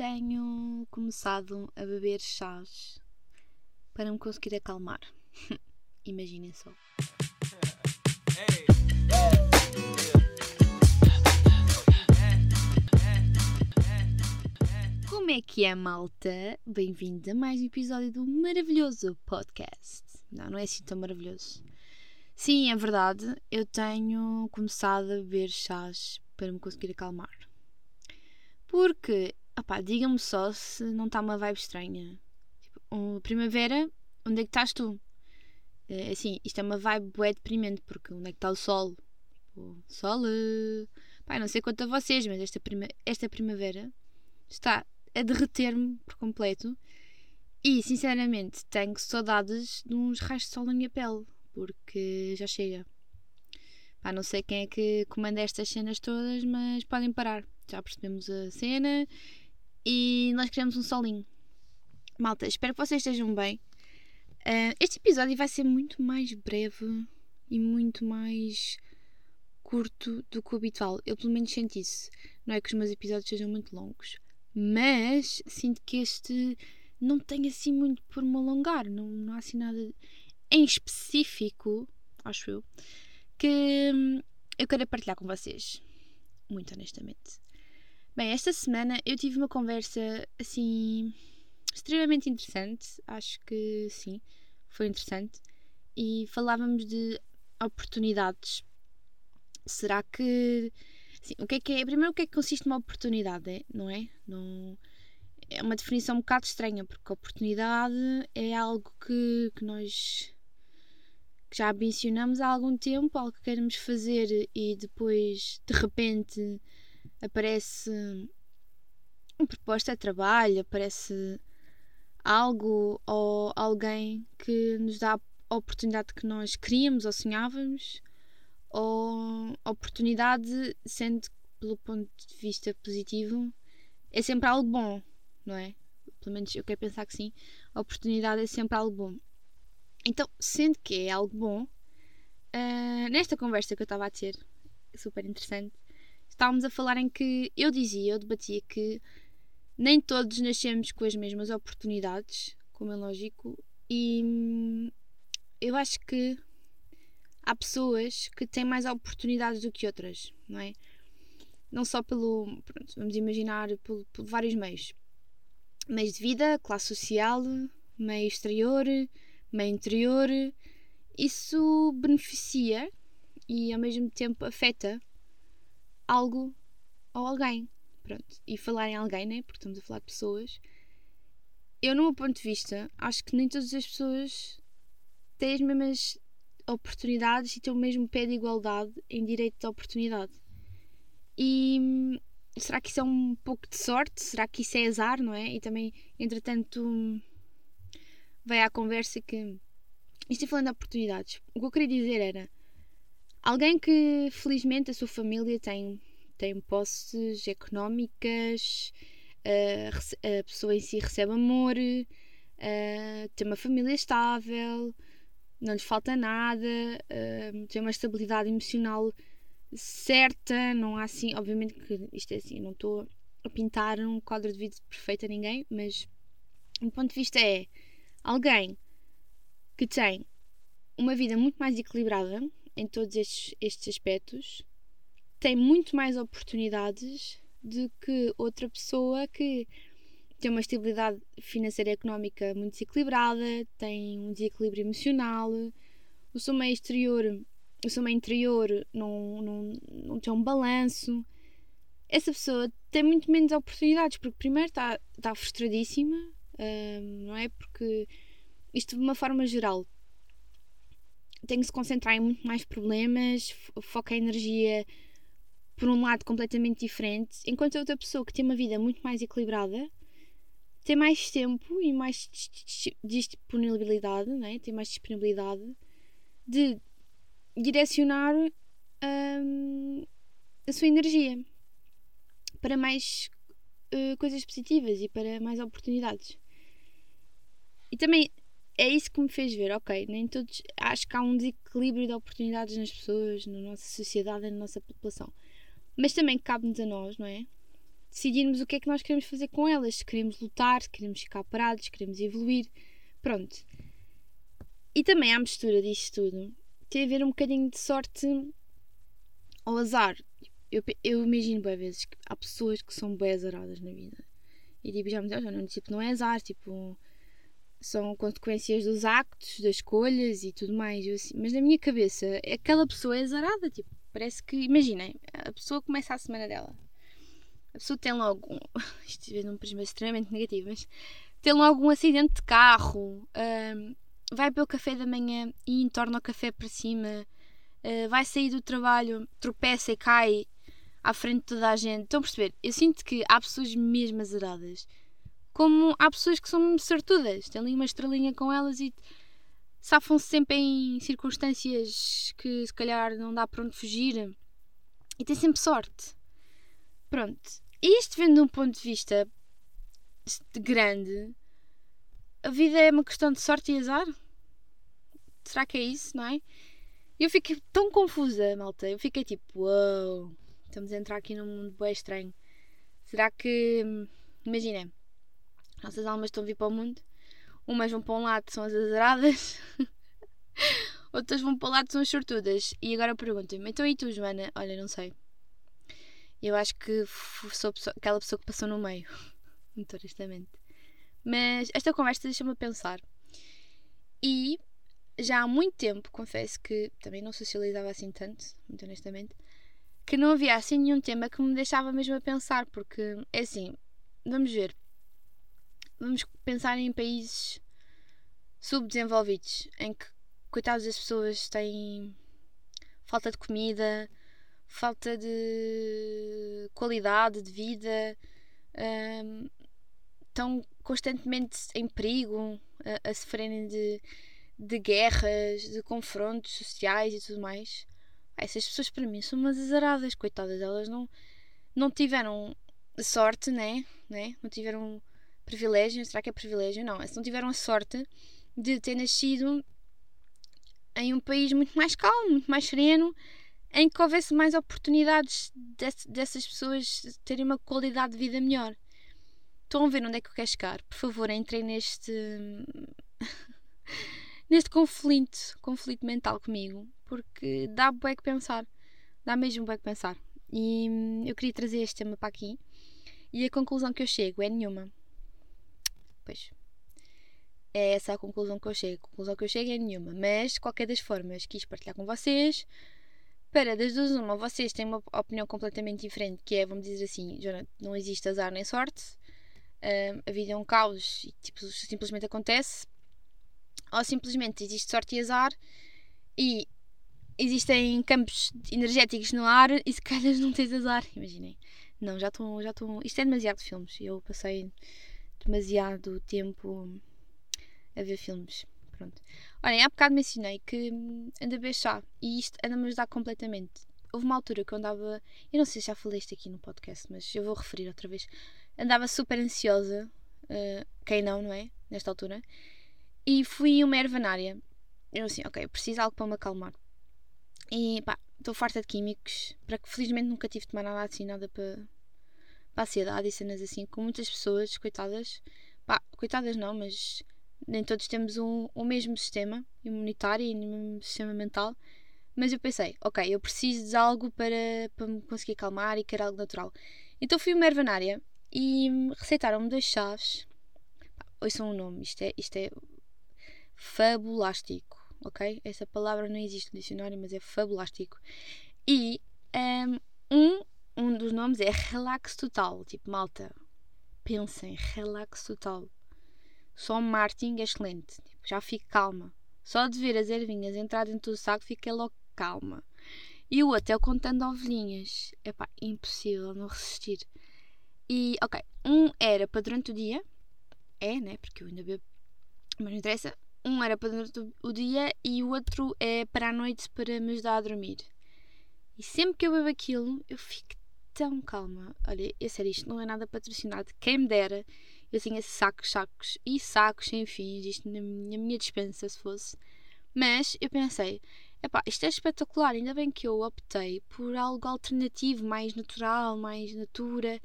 tenho começado a beber chás para me conseguir acalmar. Imaginem só. Como é que é, malta? Bem-vindo a mais um episódio do maravilhoso podcast. Não, não é assim tão maravilhoso. Sim, é verdade, eu tenho começado a beber chás para me conseguir acalmar. Porque, opá, diga-me só se não está uma vibe estranha. Tipo, primavera, onde é que estás tu? É, assim, isto é uma vibe bué deprimente, porque onde é que está o sol? Tipo, sol. Uh... Pá, não sei quanto a vocês, mas esta, prima... esta primavera está a derreter-me por completo. E, sinceramente, tenho saudades de uns raios de sol na minha pele porque já chega. Pá, não sei quem é que comanda estas cenas todas, mas podem parar. Já percebemos a cena e nós queremos um solinho. Malta, espero que vocês estejam bem. Uh, este episódio vai ser muito mais breve e muito mais curto do que o habitual. Eu pelo menos sinto isso. Não é que os meus episódios sejam muito longos, mas sinto que este não tem assim muito por me alongar. Não, não há assim nada em específico, acho eu, que hum, eu quero partilhar com vocês. Muito honestamente. Bem, esta semana eu tive uma conversa assim extremamente interessante. Acho que sim, foi interessante. E falávamos de oportunidades. Será que. Assim, o que é que é. Primeiro, o que é que consiste numa oportunidade, não é? Não, é uma definição um bocado estranha, porque oportunidade é algo que, que nós que já mencionamos há algum tempo, algo que queremos fazer e depois de repente aparece uma proposta de trabalho, aparece algo ou alguém que nos dá a oportunidade que nós queríamos ou sonhávamos, ou oportunidade, sendo pelo ponto de vista positivo, é sempre algo bom, não é? Pelo menos eu quero pensar que sim. A oportunidade é sempre algo bom. Então, sendo que é algo bom, uh, nesta conversa que eu estava a ter, super interessante, estávamos a falar em que eu dizia, eu debatia que nem todos nascemos com as mesmas oportunidades, como é lógico, e hum, eu acho que há pessoas que têm mais oportunidades do que outras, não é? Não só pelo, pronto, vamos imaginar, por, por vários meios. Meios de vida, classe social, meio exterior, meio interior, isso beneficia e ao mesmo tempo afeta algo ou alguém. Pronto. E falar em alguém, né? Porque estamos a falar de pessoas. Eu, no meu ponto de vista, acho que nem todas as pessoas têm as mesmas oportunidades e têm o mesmo pé de igualdade em direito de oportunidade. E hum, será que isso é um pouco de sorte? Será que isso é azar, não é? E também, entretanto, veio à conversa que. Isto é falando de oportunidades. O que eu queria dizer era. Alguém que felizmente a sua família tem, tem posses económicas, a, a pessoa em si recebe amor, tem uma família estável, não lhe falta nada, tem uma estabilidade emocional certa, não há assim, obviamente que isto é assim, não estou a pintar um quadro de vida perfeito a ninguém, mas o ponto de vista é alguém que tem uma vida muito mais equilibrada em todos estes, estes aspectos tem muito mais oportunidades do que outra pessoa que tem uma estabilidade financeira e económica muito desequilibrada, tem um desequilíbrio emocional, o seu meio exterior, o seu meio interior não, não, não tem um balanço. Essa pessoa tem muito menos oportunidades, porque primeiro está, está frustradíssima, não é? Porque isto de uma forma geral tem que se concentrar em muito mais problemas, foca a energia por um lado completamente diferente, enquanto a outra pessoa que tem uma vida muito mais equilibrada tem mais tempo e mais disponibilidade, né? tem mais disponibilidade de direcionar hum, a sua energia para mais uh, coisas positivas e para mais oportunidades. E também é isso que me fez ver, ok, nem todos. Acho que há um desequilíbrio de oportunidades nas pessoas, na nossa sociedade, na nossa população. Mas também cabe-nos a nós, não é? decidirmos o que é que nós queremos fazer com elas. Se queremos lutar, se queremos ficar parados, se queremos evoluir. Pronto. E também à mistura disto tudo, tem a ver um bocadinho de sorte ao azar. Eu, eu imagino bem vezes que há pessoas que são bem azaradas na vida. E tipo, já me dizem, não, tipo, não é azar, tipo, são consequências dos actos, das escolhas e tudo mais. Assim, mas na minha cabeça, aquela pessoa é azarada, tipo, parece que, imaginem, a pessoa começa a semana dela. A pessoa tem logo, um, isto é num prisma extremamente negativo, mas tem logo um acidente de carro, um, vai beber o café da manhã e entorna o café para cima, uh, vai sair do trabalho, tropeça e cai à frente de toda a gente. Estão a perceber? Eu sinto que há pessoas mesmo azaradas, como há pessoas que são sortudas, têm ali uma estrelinha com elas e safam-se sempre em circunstâncias que se calhar não dá para onde fugir e têm sempre sorte. Pronto. E isto vendo de um ponto de vista grande, a vida é uma questão de sorte e azar? Será que é isso, não é? Eu fiquei tão confusa, malta. Eu fiquei tipo, uau, wow, estamos a entrar aqui num mundo bem estranho. Será que. Imaginem, nossas almas estão a vir para o mundo. Umas vão para um lado, são as azaradas. Outras vão para o lado, são as sortudas. E agora pergunto-me, então e tu, Joana? Olha, não sei. Eu acho que sou aquela pessoa que passou no meio. Muito honestamente. Mas esta conversa deixa-me pensar. E já há muito tempo, confesso que também não socializava assim tanto, muito honestamente, que não havia assim nenhum tema que me deixava mesmo a pensar, porque é assim, vamos ver. Vamos pensar em países subdesenvolvidos, em que, coitadas das pessoas, têm falta de comida, falta de qualidade de vida, um, estão constantemente em perigo, a, a sofrerem de, de guerras, de confrontos sociais e tudo mais. Essas pessoas para mim são umas azaradas, coitadas, elas não, não tiveram sorte, né? né? Não tiveram privilégio, será que é privilégio? Não, não tiveram a sorte de ter nascido em um país muito mais calmo, muito mais sereno, em que houvesse mais oportunidades dessas pessoas terem uma qualidade de vida melhor. Estão a ver onde é que eu quero chegar? Por favor, entrem neste. neste conflito, conflito mental comigo, porque dá bué que pensar. Dá mesmo bué que pensar. E hum, eu queria trazer este tema para aqui. E a conclusão que eu chego é nenhuma. É essa a conclusão que eu chego. A conclusão que eu chego é nenhuma. Mas, de qualquer das formas, quis partilhar com vocês para das duas uma, vocês têm uma opinião completamente diferente, que é, vamos dizer assim, não existe azar nem sorte, uh, a vida é um caos e tipo, simplesmente acontece, ou simplesmente existe sorte e azar e existem campos energéticos no ar e se calhar não tens azar, imaginem. Não, já estou, já isto é demasiado filmes, eu passei demasiado tempo a ver filmes. Pronto. Olhem, há bocado mencionei que anda bem chá e isto anda-me a ajudar completamente. Houve uma altura que eu andava. Eu não sei se já falei isto aqui no podcast, mas eu vou referir outra vez. Andava super ansiosa. Uh, quem não, não é? Nesta altura. E fui uma ervanária. Eu assim, ok, preciso de algo para me acalmar. E pá, estou farta de químicos. Para que felizmente nunca tive de tomar nada assim, nada para, para a ansiedade e cenas assim. Com muitas pessoas, coitadas. Pá, coitadas não, mas nem todos temos um, o mesmo sistema imunitário e o mesmo sistema mental. Mas eu pensei, ok, eu preciso de algo para, para me conseguir acalmar e quero algo natural. Então fui uma ervanária e receitaram-me dois chás. Ouçam o nome, isto é, isto é fabulástico, ok? Essa palavra não existe no dicionário, mas é fabulástico. E um, um dos nomes é relax total, tipo malta. Pensem, relax total. Só o é excelente. Tipo, já fico calma. Só de ver as ervinhas entrar dentro do saco, fiquei logo calma. E o outro é contando ovelhinhas. É pá, impossível não resistir. E, ok, um era para durante o dia. É, né? Porque eu ainda bebo. Mas não interessa. Um era para durante o dia e o outro é para a noite para me ajudar a dormir. E sempre que eu bebo aquilo, eu fico calma. Olha, é sério, isto não é nada patrocinado. Quem me dera eu tinha sacos, sacos e sacos sem fins, isto na minha, minha dispensa se fosse. Mas eu pensei, epá, isto é espetacular, ainda bem que eu optei por algo alternativo, mais natural, mais natura.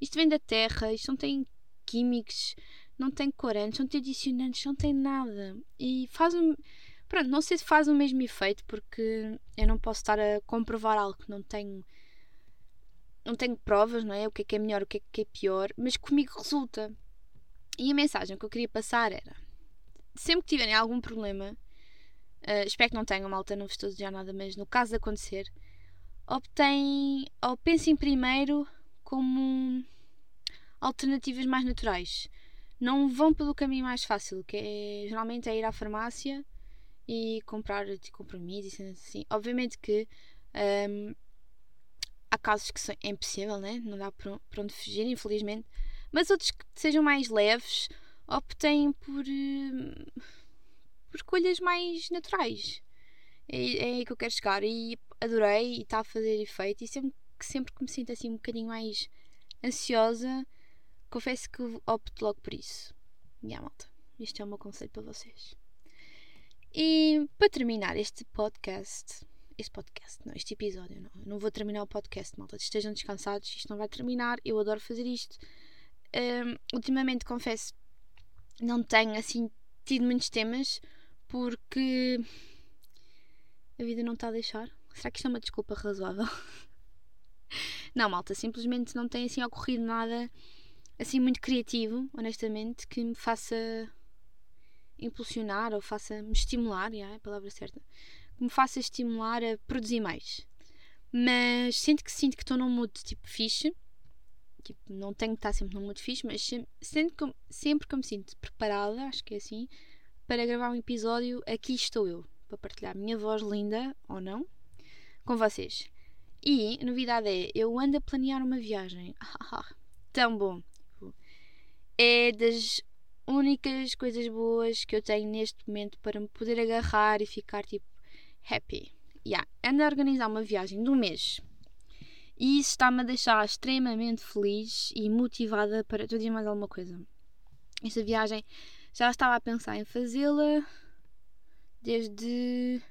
Isto vem da terra, isto não tem químicos, não tem corantes, não tem adicionantes, não tem nada. E faz um. Pronto, não sei se faz o mesmo efeito, porque eu não posso estar a comprovar algo que não tenho. Não tenho provas, não é? O que é que é melhor, o que é que é pior, mas comigo resulta. E a mensagem que eu queria passar era: sempre que tiverem algum problema, uh, espero que não tenham, malta, não vos estou nada, mas no caso de acontecer, optem ou pensem primeiro como alternativas mais naturais. Não vão pelo caminho mais fácil, que é geralmente é ir à farmácia e comprar compromissos e assim. Obviamente que um, há casos que é impossível, né? não dá para onde fugir, infelizmente. Mas outros que sejam mais leves, optem por, hum, por escolhas mais naturais. É, é aí que eu quero chegar. E adorei e está a fazer efeito. E sempre sempre que me sinto assim um bocadinho mais ansiosa, confesso que opto logo por isso. Yeah, malta, este é o meu conselho para vocês. E para terminar este podcast, este podcast, não, este episódio, não, não vou terminar o podcast, malta. Estejam descansados, isto não vai terminar. Eu adoro fazer isto. Um, ultimamente, confesso, não tenho assim tido muitos temas porque a vida não está a deixar. Será que isto é uma desculpa razoável? não, malta, simplesmente não tem assim ocorrido nada assim muito criativo, honestamente, que me faça impulsionar ou faça-me estimular, é a palavra certa, que me faça estimular a produzir mais. Mas sinto que sinto que estou num mood tipo fixe. Tipo, não tenho que estar sempre num mood fixe, mas sempre que, sempre que me sinto preparada, acho que é assim, para gravar um episódio, aqui estou eu, para partilhar a minha voz linda, ou não, com vocês. E, novidade é, eu ando a planear uma viagem. Tão bom! É das únicas coisas boas que eu tenho neste momento para me poder agarrar e ficar tipo happy. Yeah. Ando a organizar uma viagem um mês. E isso está-me a deixar extremamente feliz e motivada para tudo e mais alguma coisa. Esta viagem já estava a pensar em fazê-la desde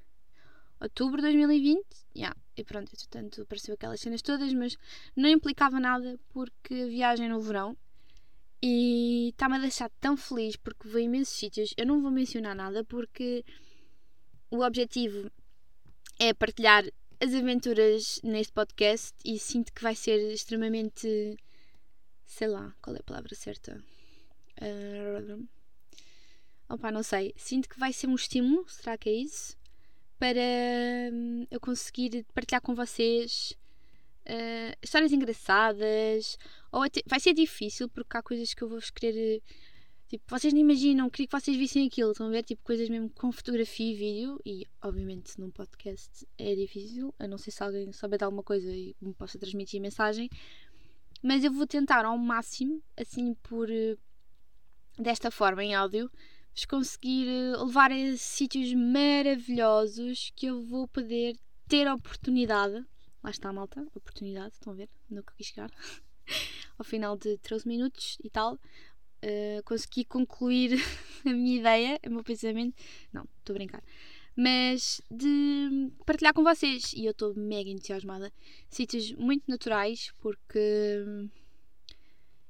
outubro de 2020. Yeah. E pronto, portanto apareceu aquelas cenas todas, mas não implicava nada porque a viagem no verão e está-me a deixar tão feliz porque vou imensos sítios. Eu não vou mencionar nada porque o objetivo é partilhar as aventuras neste podcast e sinto que vai ser extremamente. Sei lá, qual é a palavra certa? Uh, opa, não sei. Sinto que vai ser um estímulo, será que é isso? Para hum, eu conseguir partilhar com vocês uh, histórias engraçadas. Ou até, vai ser difícil porque há coisas que eu vou querer. Tipo, vocês não imaginam, queria que vocês vissem aquilo. Estão a ver? Tipo, coisas mesmo com fotografia e vídeo. E, obviamente, num podcast é difícil. A não ser se alguém souber de alguma coisa e me possa transmitir a mensagem. Mas eu vou tentar ao máximo, assim, por. Uh, desta forma, em áudio, vos conseguir uh, levar a sítios maravilhosos que eu vou poder ter a oportunidade Lá está a malta, oportunidade, estão a ver? Nunca quis chegar. Ao final de 13 minutos e tal, uh, consegui concluir a minha ideia, o meu pensamento. Não, estou a brincar. Mas de partilhar com vocês. E eu estou mega entusiasmada. Sítios muito naturais, porque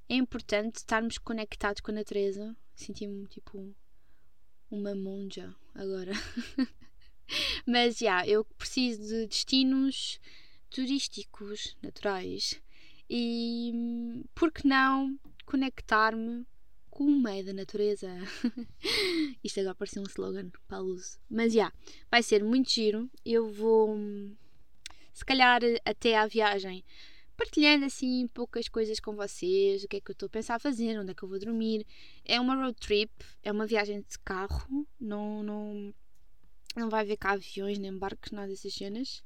é importante estarmos conectados com a natureza. Senti-me tipo uma monja agora. Mas já, yeah, eu preciso de destinos turísticos, naturais. E por que não conectar-me com o meio da natureza? Isto agora parece um slogan para a luz. Mas já, yeah, vai ser muito giro. Eu vou, se calhar, até à viagem, partilhando assim poucas coisas com vocês, o que é que eu estou a pensar fazer, onde é que eu vou dormir. É uma road trip, é uma viagem de carro, não, não, não vai haver cá aviões nem barcos, nada dessas cenas.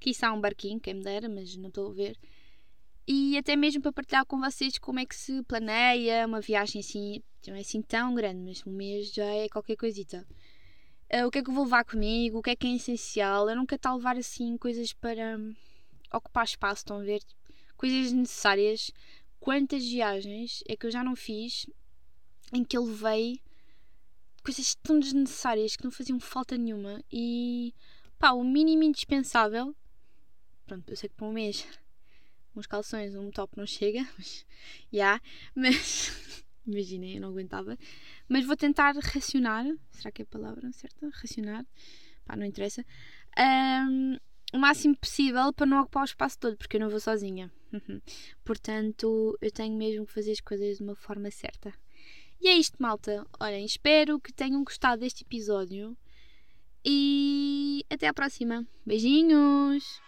Quiçá um barquinho, quem me dera, mas não estou a ver. E até mesmo para partilhar com vocês como é que se planeia uma viagem assim, não é assim tão grande, mas um mês já é qualquer coisita. Uh, o que é que eu vou levar comigo, o que é que é essencial. Eu nunca estou a levar assim coisas para um, ocupar espaço, estão a ver? Coisas necessárias. Quantas viagens é que eu já não fiz em que eu levei coisas tão desnecessárias que não faziam falta nenhuma e pá, o mínimo indispensável Pronto, eu sei que para um mês uns calções, um top não chega, mas já, yeah, mas imaginem, eu não aguentava. Mas vou tentar racionar, será que é a palavra certa? Racionar, pá, não interessa. Um, o máximo possível para não ocupar o espaço todo, porque eu não vou sozinha. Portanto, eu tenho mesmo que fazer as coisas de uma forma certa. E é isto, malta. Olhem, espero que tenham gostado deste episódio. E até à próxima. Beijinhos!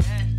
Yeah.